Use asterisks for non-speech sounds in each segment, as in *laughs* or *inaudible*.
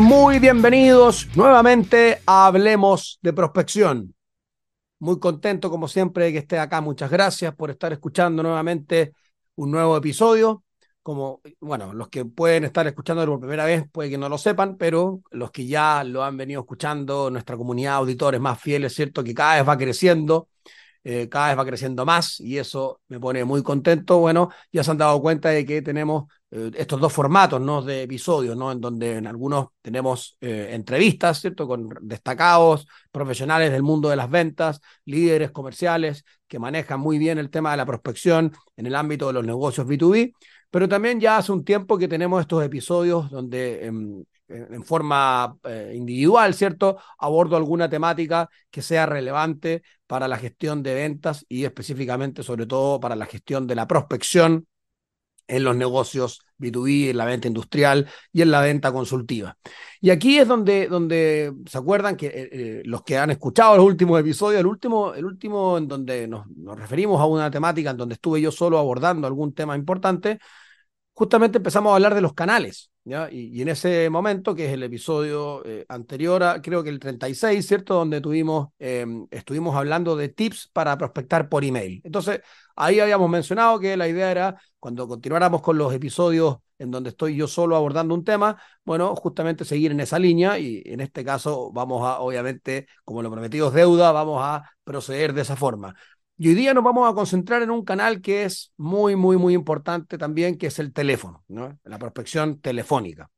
muy bienvenidos nuevamente a Hablemos de Prospección. Muy contento, como siempre, de que esté acá. Muchas gracias por estar escuchando nuevamente un nuevo episodio. Como, bueno, los que pueden estar escuchando por primera vez, puede que no lo sepan, pero los que ya lo han venido escuchando, nuestra comunidad de auditores más fieles, ¿cierto? Que cada vez va creciendo eh, cada vez va creciendo más y eso me pone muy contento. Bueno, ya se han dado cuenta de que tenemos eh, estos dos formatos ¿no? de episodios, ¿no? en donde en algunos tenemos eh, entrevistas, ¿cierto? Con destacados profesionales del mundo de las ventas, líderes comerciales que manejan muy bien el tema de la prospección en el ámbito de los negocios B2B, pero también ya hace un tiempo que tenemos estos episodios donde em, en forma eh, individual, ¿cierto? Abordo alguna temática que sea relevante para la gestión de ventas y específicamente, sobre todo, para la gestión de la prospección en los negocios B2B, en la venta industrial y en la venta consultiva. Y aquí es donde, donde se acuerdan que eh, eh, los que han escuchado los últimos episodios, el último, el último en donde nos, nos referimos a una temática en donde estuve yo solo abordando algún tema importante, justamente empezamos a hablar de los canales, Y, en ese momento, que es el episodio eh, anterior, a, creo que el 36, ¿cierto? Donde tuvimos, em, estuvimos hablando de tips para prospectar por email. Entonces, ahí habíamos mencionado que la idea era, cuando continuáramos con los episodios en donde estoy yo solo abordando un tema, bueno, justamente seguir en esa línea y en este caso vamos a, obviamente, como lo prometido es deuda, vamos a proceder de esa forma. Y hoy día nos vamos a concentrar en un canal que es muy, muy, muy importante también, que es el teléfono, ¿no? la prospección telefónica.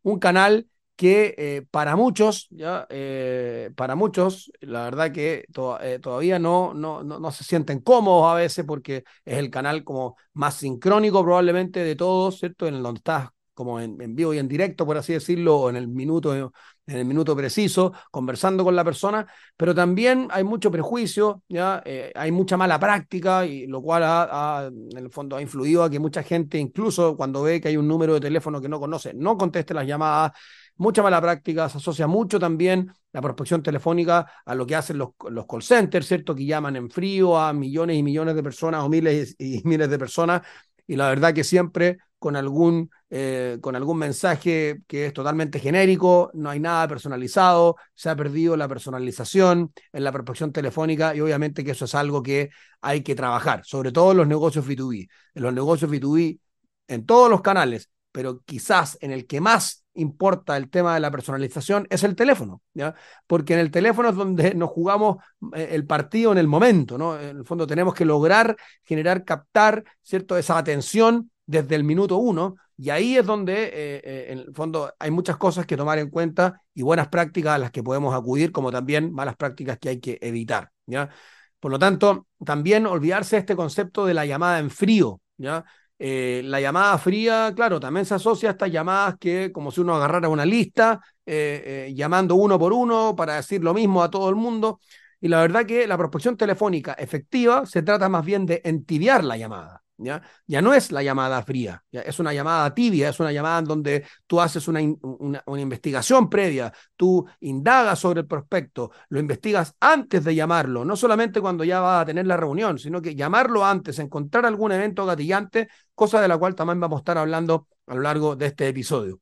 Un canal que eh, para muchos, ya, eh, para muchos, la verdad que eh, todavía no, no, no, no, se sienten cómodos a veces porque es el canal como más sincrónico probablemente de todos, ¿cierto? En donde estás como en, vivo y en directo, por así decirlo, en el minuto, en el minuto preciso, conversando con la persona, pero también hay mucho prejuicio, ¿ya? Eh, hay mucha mala práctica, y lo cual ha, en el fondo ha influido a que mucha gente, incluso cuando ve que hay un número de teléfono que no conoce, no conteste las llamadas, mucha mala práctica, se asocia mucho también la prospección telefónica a lo que hacen los, los call centers, ¿cierto? Que llaman en frío a millones y millones de personas o miles y miles de personas, y la verdad que siempre con algún, eh, con algún mensaje que es totalmente genérico, no hay nada personalizado, se ha perdido la personalización en la prospección telefónica y obviamente que eso es algo que hay que trabajar, sobre todo en los negocios B2B. En los negocios B2B, en todos los canales, pero quizás en el que más importa el tema de la personalización es el teléfono, ¿ya? Porque en el teléfono es donde nos jugamos eh, el partido en el momento, ¿no? En el fondo tenemos que lograr generar, captar, ¿cierto? Esa atención desde el minuto uno, y ahí es donde, eh, eh, en el fondo, hay muchas cosas que tomar en cuenta y buenas prácticas a las que podemos acudir, como también malas prácticas que hay que evitar, ¿ya? Por lo tanto, también olvidarse de este concepto de la llamada en frío, ¿ya? Eh, la llamada fría, claro, también se asocia a estas llamadas que, como si uno agarrara una lista, llamando uno por uno para decir lo mismo a todo el mundo. Y la verdad que la prospección telefónica efectiva se trata más bien de entibiar la llamada. ¿Ya? Ya no es la llamada fría, es una llamada tibia, es una llamada en donde tú haces una, una, investigación previa, tú indagas sobre el prospecto, lo investigas antes de llamarlo, no solamente cuando ya va a tener la reunión, sino que llamarlo antes, encontrar algún evento gatillante, cosa de la cual también vamos a estar hablando a lo largo de este episodio.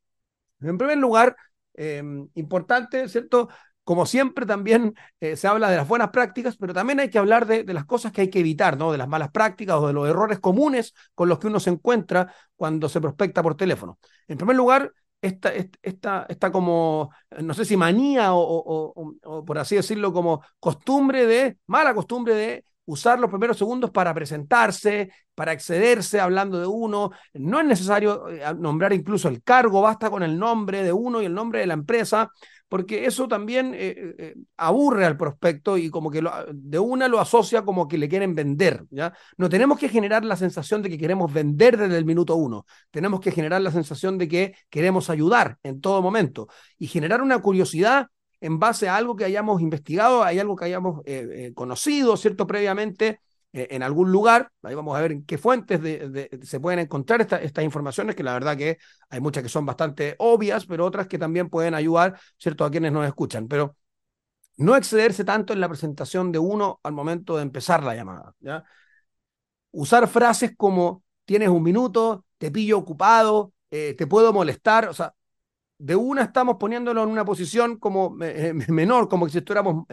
En primer lugar, eh, importante, ¿cierto? Como siempre también eh, se habla de las buenas prácticas, pero también hay que hablar de, las cosas que hay que evitar, ¿no? De las malas prácticas o de los errores comunes con los que uno se encuentra cuando se prospecta por teléfono. En primer lugar, esta, esta, como, no sé si manía o, por así decirlo, como costumbre de, mala costumbre de usar los primeros segundos para presentarse, para excederse hablando de uno. No es necesario eh, nombrar incluso el cargo, basta con el nombre de uno y el nombre de la empresa porque eso también eh, eh, eh, aburre al prospecto y como que de una lo asocia como que le quieren vender, ¿ya? No tenemos que generar la sensación de que queremos vender desde el minuto uno, tenemos que generar la sensación de que queremos ayudar en todo momento y generar una curiosidad en base a algo que hayamos investigado, hay algo que hayamos conocido, ¿cierto? Previamente eh, en algún lugar, ahí vamos a ver en qué fuentes se pueden encontrar estas informaciones, que la verdad que hay muchas que son bastante obvias, pero otras que también pueden ayudar, ¿cierto?, a quienes nos escuchan. Pero no excederse tanto en la presentación de uno al momento de empezar la llamada, ¿ya? Usar frases como tienes un minuto, te pillo ocupado, eh, te puedo molestar, o sea, de una estamos poniéndolo en una posición como eh, *laughs* menor, como si estuviéramos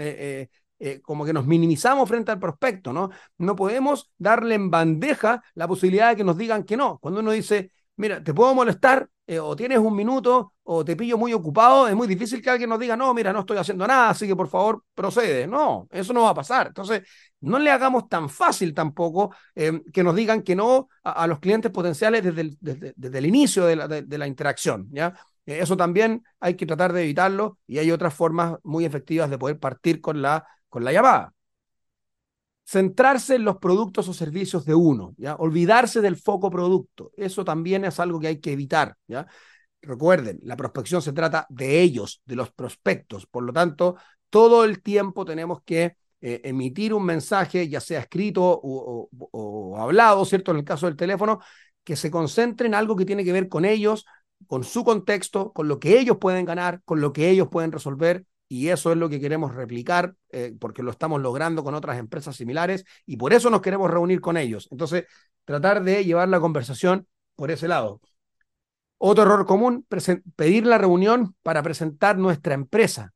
como que nos minimizamos frente al prospecto, ¿no? No podemos darle en bandeja la posibilidad de que nos digan que no. Cuando uno dice, mira, te puedo molestar, eh, o tienes un minuto, o te pillo muy ocupado, es muy difícil que alguien nos diga, no, mira, no estoy haciendo nada, así que por favor procede. No, eso no va a pasar. Entonces, no le hagamos tan fácil tampoco eh, que nos digan que no a, los clientes potenciales desde el, desde, el inicio de la, de la interacción, ¿ya? Eso también hay que tratar de evitarlo y hay otras formas muy efectivas de poder partir con la con la llamada. Centrarse en los productos o servicios de uno, ¿ya? Olvidarse del foco producto. Eso también es algo que hay que evitar, ¿ya? Recuerden, la prospección se trata de ellos, de los prospectos. Por lo tanto, todo el tiempo tenemos que eh, emitir un mensaje, ya sea escrito o, o, hablado, ¿cierto? En el caso del teléfono, que se concentre en algo que tiene que ver con ellos, con su contexto, con lo que ellos pueden ganar, con lo que ellos pueden resolver y eso es lo que queremos replicar eh, porque lo estamos logrando con otras empresas similares y por eso nos queremos reunir con ellos. Entonces, tratar de llevar la conversación por ese lado. Otro error común, pedir la reunión para presentar nuestra empresa.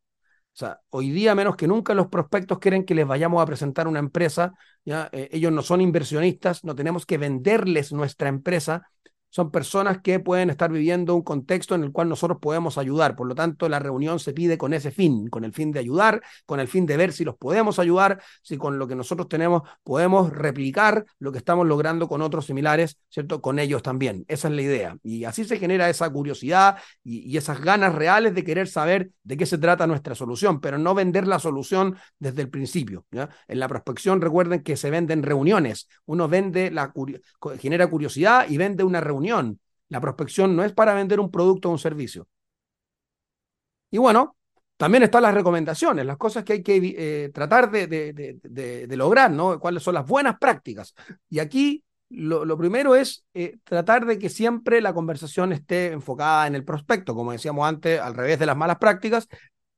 O sea, hoy día menos que nunca los prospectos quieren que les vayamos a presentar una empresa. Eh, ellos no son inversionistas, no tenemos que venderles nuestra empresa, son personas que pueden estar viviendo un contexto en el cual nosotros podemos ayudar. Por lo tanto, la reunión se pide con ese fin, con el fin de ayudar, con el fin de ver si los podemos ayudar, si con lo que nosotros tenemos podemos replicar lo que estamos logrando con otros similares, ¿cierto? Con ellos también. Esa es la idea. Y así se genera esa curiosidad y, esas ganas reales de querer saber de qué se trata nuestra solución, pero no vender la solución desde el principio. En la prospección, recuerden que se venden reuniones. Uno vende la genera curiosidad y vende una reunión la prospección no es para vender un producto o un servicio. Y bueno, también están las recomendaciones, las cosas que hay que eh, tratar de, lograr, ¿no? Cuáles son las buenas prácticas. Y aquí lo, primero es eh, tratar de que siempre la conversación esté enfocada en el prospecto, como decíamos antes, al revés de las malas prácticas.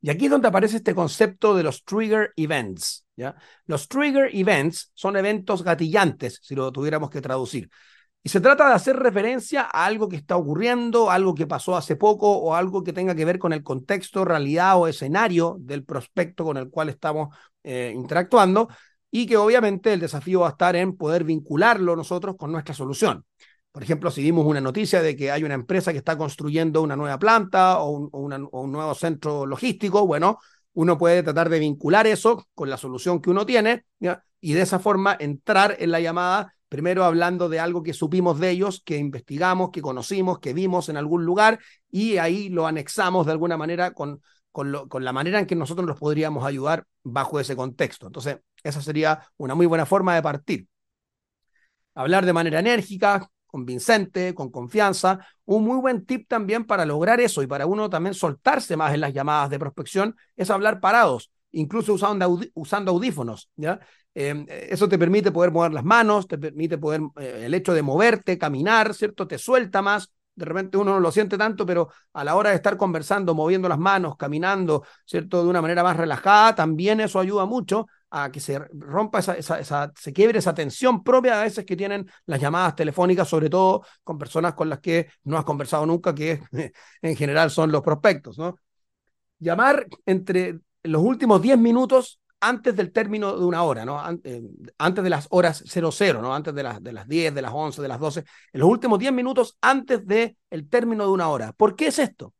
Y aquí es donde aparece este concepto de los trigger events. ¿ya? Los trigger events son eventos gatillantes, si lo tuviéramos que traducir. Y se trata de hacer referencia a algo que está ocurriendo, algo que pasó hace poco o algo que tenga que ver con el contexto, realidad o escenario del prospecto con el cual estamos eh, interactuando y que obviamente el desafío va a estar en poder vincularlo nosotros con nuestra solución. Por ejemplo, si dimos una noticia de que hay una empresa que está construyendo una nueva planta o un, nuevo centro logístico, bueno, uno puede tratar de vincular eso con la solución que uno tiene y de esa forma entrar en la llamada primero hablando de algo que supimos de ellos, que investigamos, que conocimos, que vimos en algún lugar, y ahí lo anexamos de alguna manera con, con, la manera en que nosotros los podríamos ayudar bajo ese contexto. Entonces, esa sería una muy buena forma de partir. Hablar de manera enérgica, convincente, con confianza. Un muy buen tip también para lograr eso y para uno también soltarse más en las llamadas de prospección es hablar parados incluso usando, audífonos, ¿ya? Em, eso te permite poder mover las manos, te permite poder, eh, el hecho de moverte, caminar, ¿cierto? Te suelta más, de repente uno no lo siente tanto, pero a la hora de estar conversando, moviendo las manos, caminando, ¿cierto? De una manera más relajada, también eso ayuda mucho a que se rompa esa, esa, se quiebre esa tensión propia a veces que tienen las llamadas telefónicas, sobre todo con personas con las que no has conversado nunca, que *laughs* en general son los prospectos, ¿no? Llamar entre los últimos 10 minutos antes del término de una hora, ¿no? Eh, antes de las horas 00, ¿no? Antes de las, de las 10, de las 11, de las 12, en los últimos 10 minutos antes del el término de una hora. ¿Por qué es esto?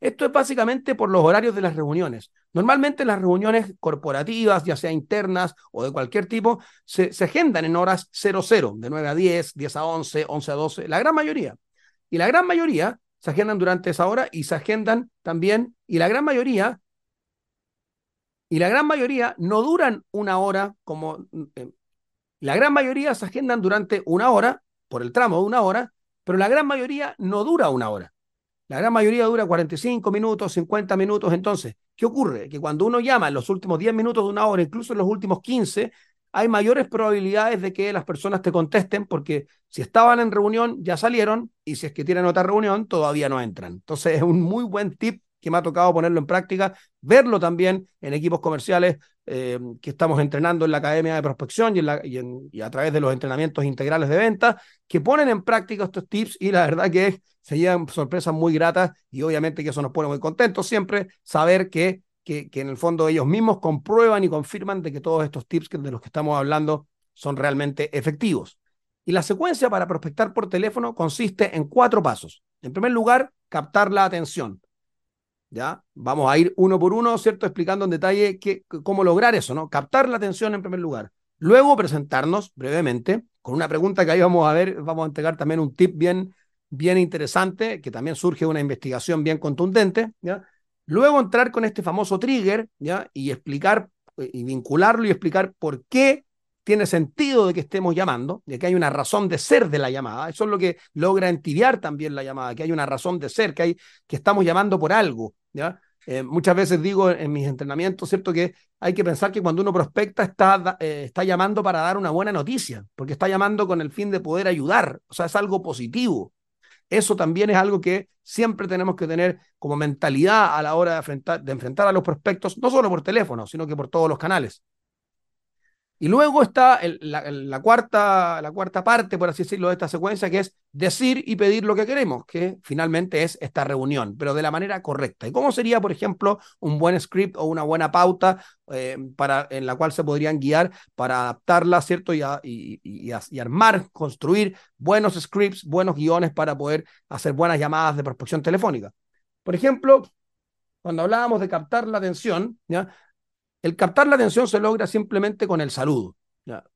Esto es básicamente por los horarios de las reuniones. Normalmente las reuniones corporativas, ya sea internas o de cualquier tipo, se, se agendan en horas 00, de 9 a 10, 10 a 11, 11 a 12, la gran mayoría. Y la gran mayoría se agendan durante esa hora y se agendan también, y la gran mayoría y la gran mayoría no duran una hora como... Eh, la gran mayoría se agendan durante una hora, por el tramo de una hora, pero la gran mayoría no dura una hora. La gran mayoría dura 45 minutos, 50 minutos. Entonces, ¿qué ocurre? Que cuando uno llama en los últimos 10 minutos de una hora, incluso en los últimos 15, hay mayores probabilidades de que las personas te contesten porque si estaban en reunión ya salieron y si es que tienen otra reunión todavía no entran. Entonces es un muy buen tip que me ha tocado ponerlo en práctica, verlo también en equipos comerciales eh, que estamos entrenando en la Academia de Prospección y, a través de los entrenamientos integrales de venta, que ponen en práctica estos tips y la verdad que se llevan sorpresas muy gratas y obviamente que eso nos pone muy contentos siempre, saber que, que, que en el fondo ellos mismos comprueban y confirman de que todos estos tips de los que estamos hablando son realmente efectivos. Y la secuencia para prospectar por teléfono consiste en cuatro pasos. En primer lugar, captar la atención. ¿Ya? Vamos a ir uno por uno, ¿cierto? Explicando en detalle cómo lograr eso, ¿no? Captar la atención en primer lugar. Luego presentarnos brevemente con una pregunta que ahí vamos a ver, vamos a entregar también un tip bien, bien interesante, que también surge de una investigación bien contundente, ¿ya? Luego entrar con este famoso trigger, ¿ya? Y explicar, eh, y vincularlo y explicar por qué tiene sentido de que estemos llamando, de que hay una razón de ser de la llamada. Eso es lo que logra entibiar también la llamada, que hay una razón de ser, que, hay, que estamos llamando por algo. Eh, muchas veces digo en mis entrenamientos, ¿cierto? Que hay que pensar que cuando uno prospecta está, eh, está llamando para dar una buena noticia, porque está llamando con el fin de poder ayudar, o sea, es algo positivo. Eso también es algo que siempre tenemos que tener como mentalidad a la hora de enfrentar, de enfrentar a los prospectos, no solo por teléfono, sino que por todos los canales. Y luego está la, cuarta, la cuarta parte, por así decirlo, de esta secuencia, que es decir y pedir lo que queremos, que finalmente es esta reunión, pero de la manera correcta. ¿Y cómo sería, por ejemplo, un buen script o una buena pauta eh, para, en la cual se podrían guiar para adaptarla, ¿cierto? Y, y, y, armar, construir buenos scripts, buenos guiones para poder hacer buenas llamadas de prospección telefónica. Por ejemplo, cuando hablábamos de captar la atención, ¿ya? El captar la atención se logra simplemente con el saludo,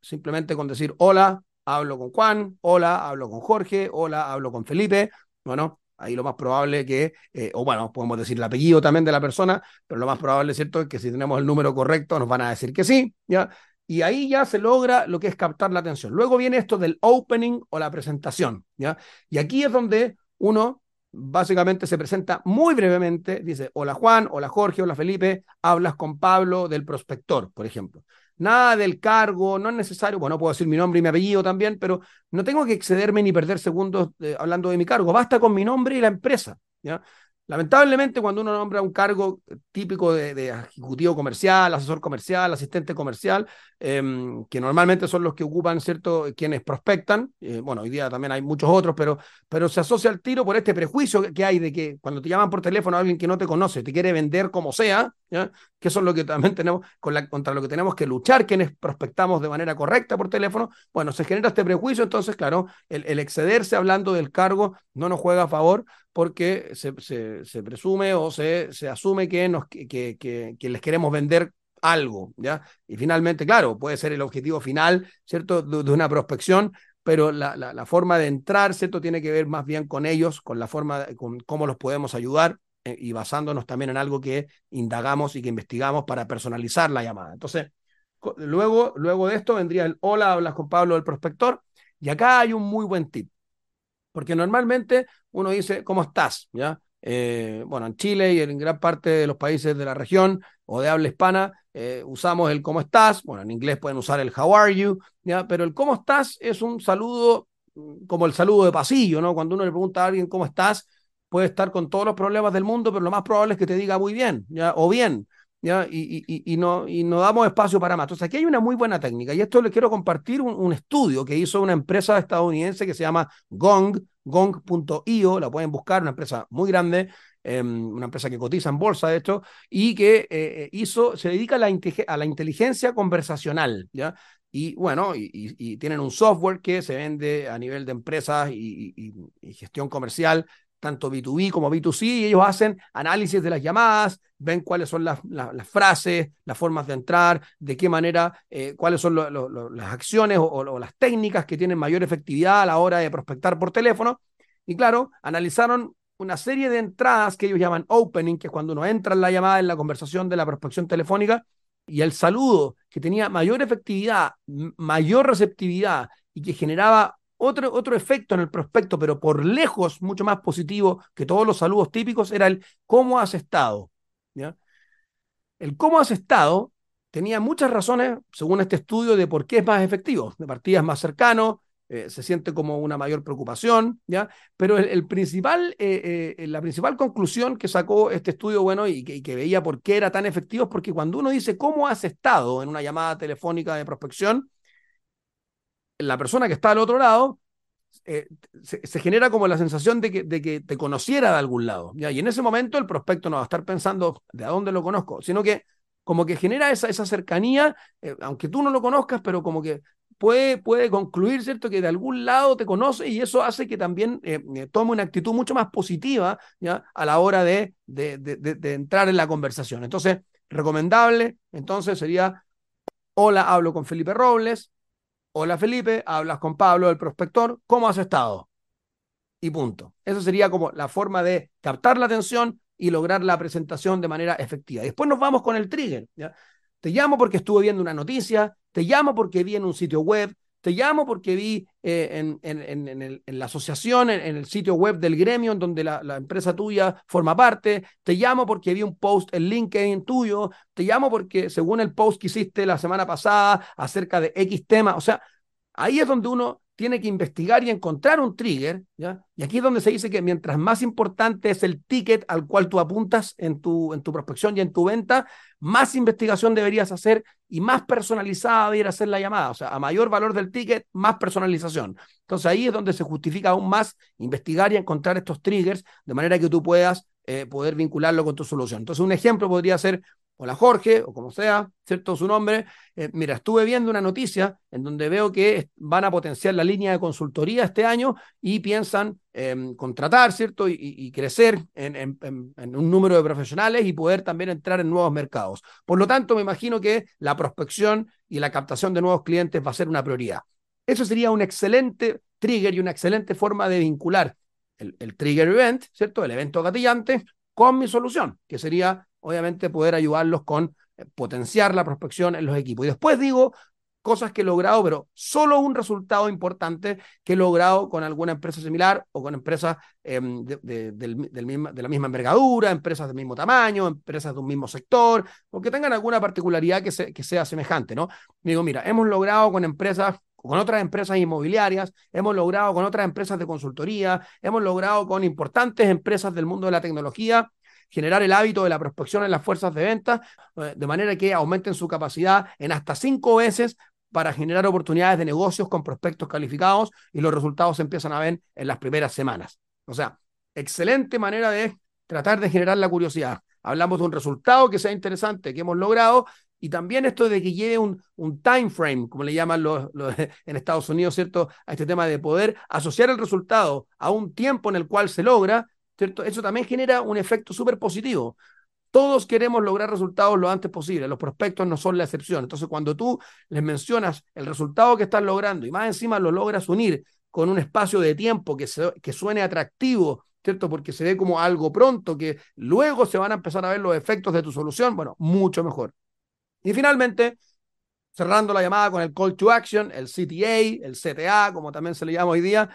simplemente con decir hola, hablo con Juan, hola, hablo con Jorge, hola, hablo con Felipe. Bueno, ahí lo más probable que, eh, o bueno, podemos decir el apellido también de la persona, pero lo más probable, ¿cierto?, es que si tenemos el número correcto nos van a decir que sí, ¿ya? Y ahí ya se logra lo que es captar la atención. Luego viene esto del opening o la presentación, ¿ya? Y aquí es donde uno básicamente se presenta muy brevemente, dice, hola Juan, hola Jorge, hola Felipe, hablas con Pablo del prospector, por ejemplo. Nada del cargo, no es necesario, bueno, puedo decir mi nombre y mi apellido también, pero no tengo que excederme ni perder segundos eh, hablando de mi cargo, basta con mi nombre y la empresa. ¿ya? Lamentablemente, cuando uno nombra un cargo típico de, ejecutivo comercial, asesor comercial, asistente comercial, em, que normalmente son los que ocupan, ¿cierto?, quienes prospectan, eh, bueno, hoy día también hay muchos otros, pero, pero se asocia al tiro por este prejuicio que hay de que cuando te llaman por teléfono a alguien que no te conoce, te quiere vender como sea, que eso es lo que también *laughs* tenemos, con la, contra lo que tenemos que luchar, quienes prospectamos de manera correcta por teléfono, bueno, se genera este prejuicio, entonces, claro, el excederse hablando del cargo no nos juega a favor porque se, se, se presume o se, se asume que, nos, que, que, que, les queremos vender algo, ¿ya? Y finalmente, claro, puede ser el objetivo final, ¿cierto?, de, una prospección, pero la, la, la, forma de entrar, ¿cierto?, tiene que ver más bien con ellos, con la forma, con cómo los podemos ayudar eh, y basándonos también en algo que indagamos y que investigamos para personalizar la llamada. Entonces, luego, luego de esto vendría el hola, hablas con Pablo del prospector, y acá hay un muy buen tip, porque normalmente uno dice, ¿cómo estás? ¿Ya? Eh, bueno, en Chile y en gran parte de los países de la región o de habla hispana eh, usamos el ¿cómo estás? Bueno, en inglés pueden usar el how are you, ¿ya? Pero el ¿cómo estás? es un saludo mm, como el saludo de pasillo, ¿no? Cuando uno le pregunta a alguien ¿cómo estás? puede estar con todos los problemas del mundo, pero lo más probable es que te diga muy bien, ¿ya? o bien, ¿ya? Y, y, y, no, y no damos espacio para más. Entonces, aquí hay una muy buena técnica, y esto le quiero compartir un, un estudio que hizo una empresa estadounidense que se llama Gong, gong.io, la pueden buscar, una empresa muy grande, eh, una empresa que cotiza en bolsa, de hecho, y que eh, eh hizo, se dedica a la, a la inteligencia conversacional, ¿ya? Y bueno, y, y, tienen un software que se vende a nivel de empresas y, y, gestión comercial tanto B2B como B2C, y ellos hacen análisis de las llamadas, ven cuáles son las, las, frases, las formas de entrar, de qué manera, eh, cuáles son las acciones o, o, las técnicas que tienen mayor efectividad a la hora de prospectar por teléfono. Y claro, analizaron una serie de entradas que ellos llaman opening, que es cuando uno entra en la llamada, en la conversación de la prospección telefónica, y el saludo que tenía mayor efectividad, mayor receptividad y que generaba otro, otro efecto en el prospecto, pero por lejos mucho más positivo que todos los saludos típicos, era el cómo has estado. El cómo has estado tenía muchas razones, según este estudio, de por qué es más efectivo. De partida es más cercano, eh, se siente como una mayor preocupación, ¿ya? Pero el principal, eh, eh, la principal conclusión que sacó este estudio, bueno, y que, y que, veía por qué era tan efectivo, es porque cuando uno dice cómo has estado en una llamada telefónica de prospección, la persona que está al otro lado eh, se, genera como la sensación de que, de que te conociera de algún lado. ¿ya? Y en ese momento el prospecto no va a estar pensando de a dónde lo conozco, sino que como que genera esa, esa cercanía, eh, aunque tú no lo conozcas, pero como que puede, puede concluir, ¿cierto?, que de algún lado te conoce y eso hace que también eh, tome una actitud mucho más positiva ¿ya? a la hora de, de, de entrar en la conversación. Entonces, recomendable, entonces sería, hola, hablo con Felipe Robles, Hola Felipe, hablas con Pablo, el prospector, ¿cómo has estado? Y punto. Eso sería como la forma de captar la atención y lograr la presentación de manera efectiva. Después nos vamos con el trigger. Te llamo porque estuve viendo una noticia, te llamo porque vi en un sitio web, te llamo porque vi eh, en, en, la asociación, en, el sitio web del gremio en donde la, la, empresa tuya forma parte, te llamo porque vi un post en LinkedIn tuyo, te llamo porque según el post que hiciste la semana pasada acerca de X tema, o sea, ahí es donde uno tiene que investigar y encontrar un trigger, ¿ya? Y aquí es donde se dice que mientras más importante es el ticket al cual tú apuntas en tu, en tu prospección y en tu venta, más investigación deberías hacer y más personalizada debería ser la llamada. O sea, a mayor valor del ticket, más personalización. Entonces ahí es donde se justifica aún más investigar y encontrar estos triggers de manera que tú puedas eh, poder vincularlo con tu solución. Entonces un ejemplo podría ser hola Jorge, o como sea, ¿cierto? Su nombre. Eh, mira, estuve viendo una noticia en donde veo que van a potenciar la línea de consultoría este año y piensan em, contratar, ¿cierto? Y, crecer en, un número de profesionales y poder también entrar en nuevos mercados. Por lo tanto, me imagino que la prospección y la captación de nuevos clientes va a ser una prioridad. Eso sería un excelente trigger y una excelente forma de vincular el, el trigger event, ¿cierto? El evento gatillante con mi solución, que sería obviamente poder ayudarlos con eh, potenciar la prospección en los equipos. Y después digo cosas que he logrado, pero solo un resultado importante que he logrado con alguna empresa similar o con empresas em, de, la misma envergadura, empresas del mismo tamaño, empresas de un mismo sector, o que tengan alguna particularidad que, que sea semejante, ¿no? Digo, mira, hemos logrado con empresas con otras empresas inmobiliarias, hemos logrado con otras empresas de consultoría, hemos logrado con importantes empresas del mundo de la tecnología generar el hábito de la prospección en las fuerzas de venta, eh, de manera que aumenten su capacidad en hasta cinco veces para generar oportunidades de negocios con prospectos calificados y los resultados se empiezan a ver en las primeras semanas. O sea, excelente manera de tratar de generar la curiosidad. Hablamos de un resultado que sea interesante, que hemos logrado, y también esto de que lleve un, time frame, como le llaman los, *laughs* en Estados Unidos, ¿cierto? A este tema de poder asociar el resultado a un tiempo en el cual se logra eso también genera un efecto súper positivo. Todos queremos lograr resultados lo antes posible, los prospectos no son la excepción. Entonces, cuando tú les mencionas el resultado que estás logrando y más encima lo logras unir con un espacio de tiempo que, que suene atractivo, ¿cierto? Porque se ve como algo pronto, que luego se van a empezar a ver los efectos de tu solución, bueno, mucho mejor. Y finalmente, cerrando la llamada con el call to action, el CTA, el CTA, como también se le llama hoy día,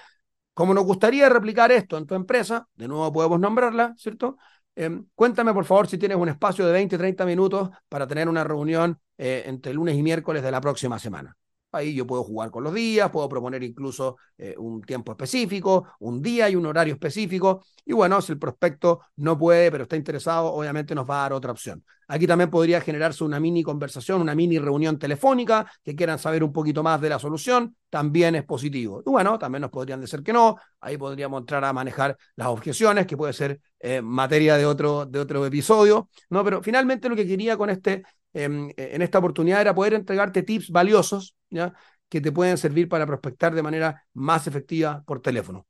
como nos gustaría replicar esto en tu empresa, de nuevo podemos nombrarla, ¿cierto? Em, cuéntame, por favor, si tienes un espacio de 20, 30 minutos para tener una reunión eh, entre lunes y miércoles de la próxima semana. Ahí yo puedo jugar con los días, puedo proponer incluso eh, un tiempo específico, un día y un horario específico. Y bueno, si el prospecto no puede, pero está interesado, obviamente nos va a dar otra opción. Aquí también podría generarse una mini conversación, una mini reunión telefónica, que quieran saber un poquito más de la solución, también es positivo. Y bueno, también nos podrían decir que no, ahí podríamos entrar a manejar las objeciones, que puede ser eh, materia de otro, de otro episodio, ¿no? Pero finalmente lo que quería con este en esta oportunidad era poder entregarte tips valiosos ¿ya? que te pueden servir para prospectar de manera más efectiva por teléfono.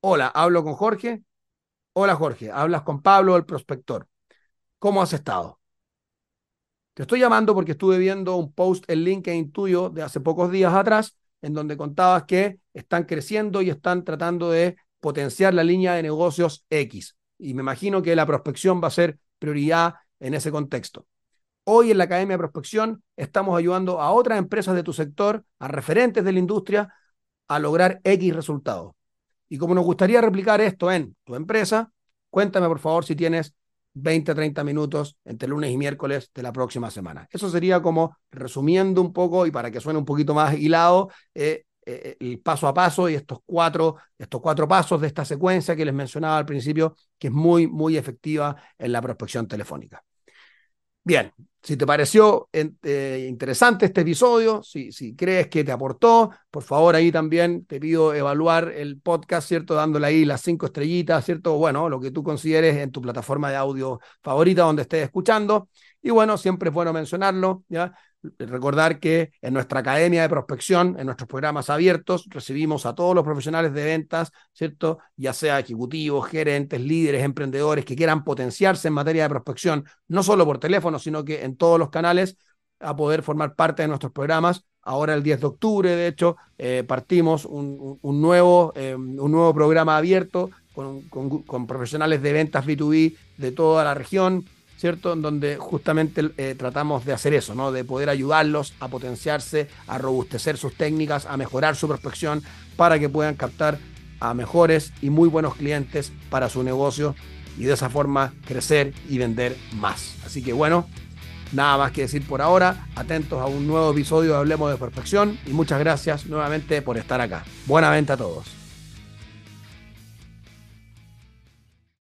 Hola, hablo con Jorge. Hola Jorge, hablas con Pablo, el prospector. ¿Cómo has estado? Te estoy llamando porque estuve viendo un post en LinkedIn tuyo de hace pocos días atrás, en donde contabas que están creciendo y están tratando de potenciar la línea de negocios X. Y me imagino que la prospección va a ser prioridad en ese contexto. Hoy en la Academia de Prospección estamos ayudando a otras empresas de tu sector, a referentes de la industria, a lograr X resultados. Y como nos gustaría replicar esto en tu empresa, cuéntame por favor si tienes 20 a 30 minutos entre lunes y miércoles de la próxima semana. Eso sería como resumiendo un poco y para que suene un poquito más hilado eh, eh, el paso a paso y estos cuatro, estos cuatro pasos de esta secuencia que les mencionaba al principio, que es muy, muy efectiva en la prospección telefónica. Bien, si te pareció eh, interesante este episodio, si, si, crees que te aportó, por favor ahí también te pido evaluar el podcast, ¿cierto? Dándole ahí las cinco estrellitas, ¿cierto? Bueno, lo que tú consideres en tu plataforma de audio favorita donde estés escuchando. Y bueno, siempre es bueno mencionarlo, ¿ya? Recordar que en nuestra academia de prospección, en nuestros programas abiertos, recibimos a todos los profesionales de ventas, ¿cierto? Ya sea ejecutivos, gerentes, líderes, emprendedores que quieran potenciarse en materia de prospección, no solo por teléfono, sino que en todos los canales, a poder formar parte de nuestros programas. Ahora el 10 de octubre, de hecho, eh, partimos un, nuevo, eh, un nuevo programa abierto con, con profesionales de ventas B2B de toda la región, ¿cierto? En donde justamente eh, tratamos de hacer eso, ¿no? De poder ayudarlos a potenciarse, a robustecer sus técnicas, a mejorar su prospección para que puedan captar a mejores y muy buenos clientes para su negocio y de esa forma crecer y vender más. Así que bueno, nada más que decir por ahora. Atentos a un nuevo episodio de Hablemos de Prospección y muchas gracias nuevamente por estar acá. Buena venta a todos.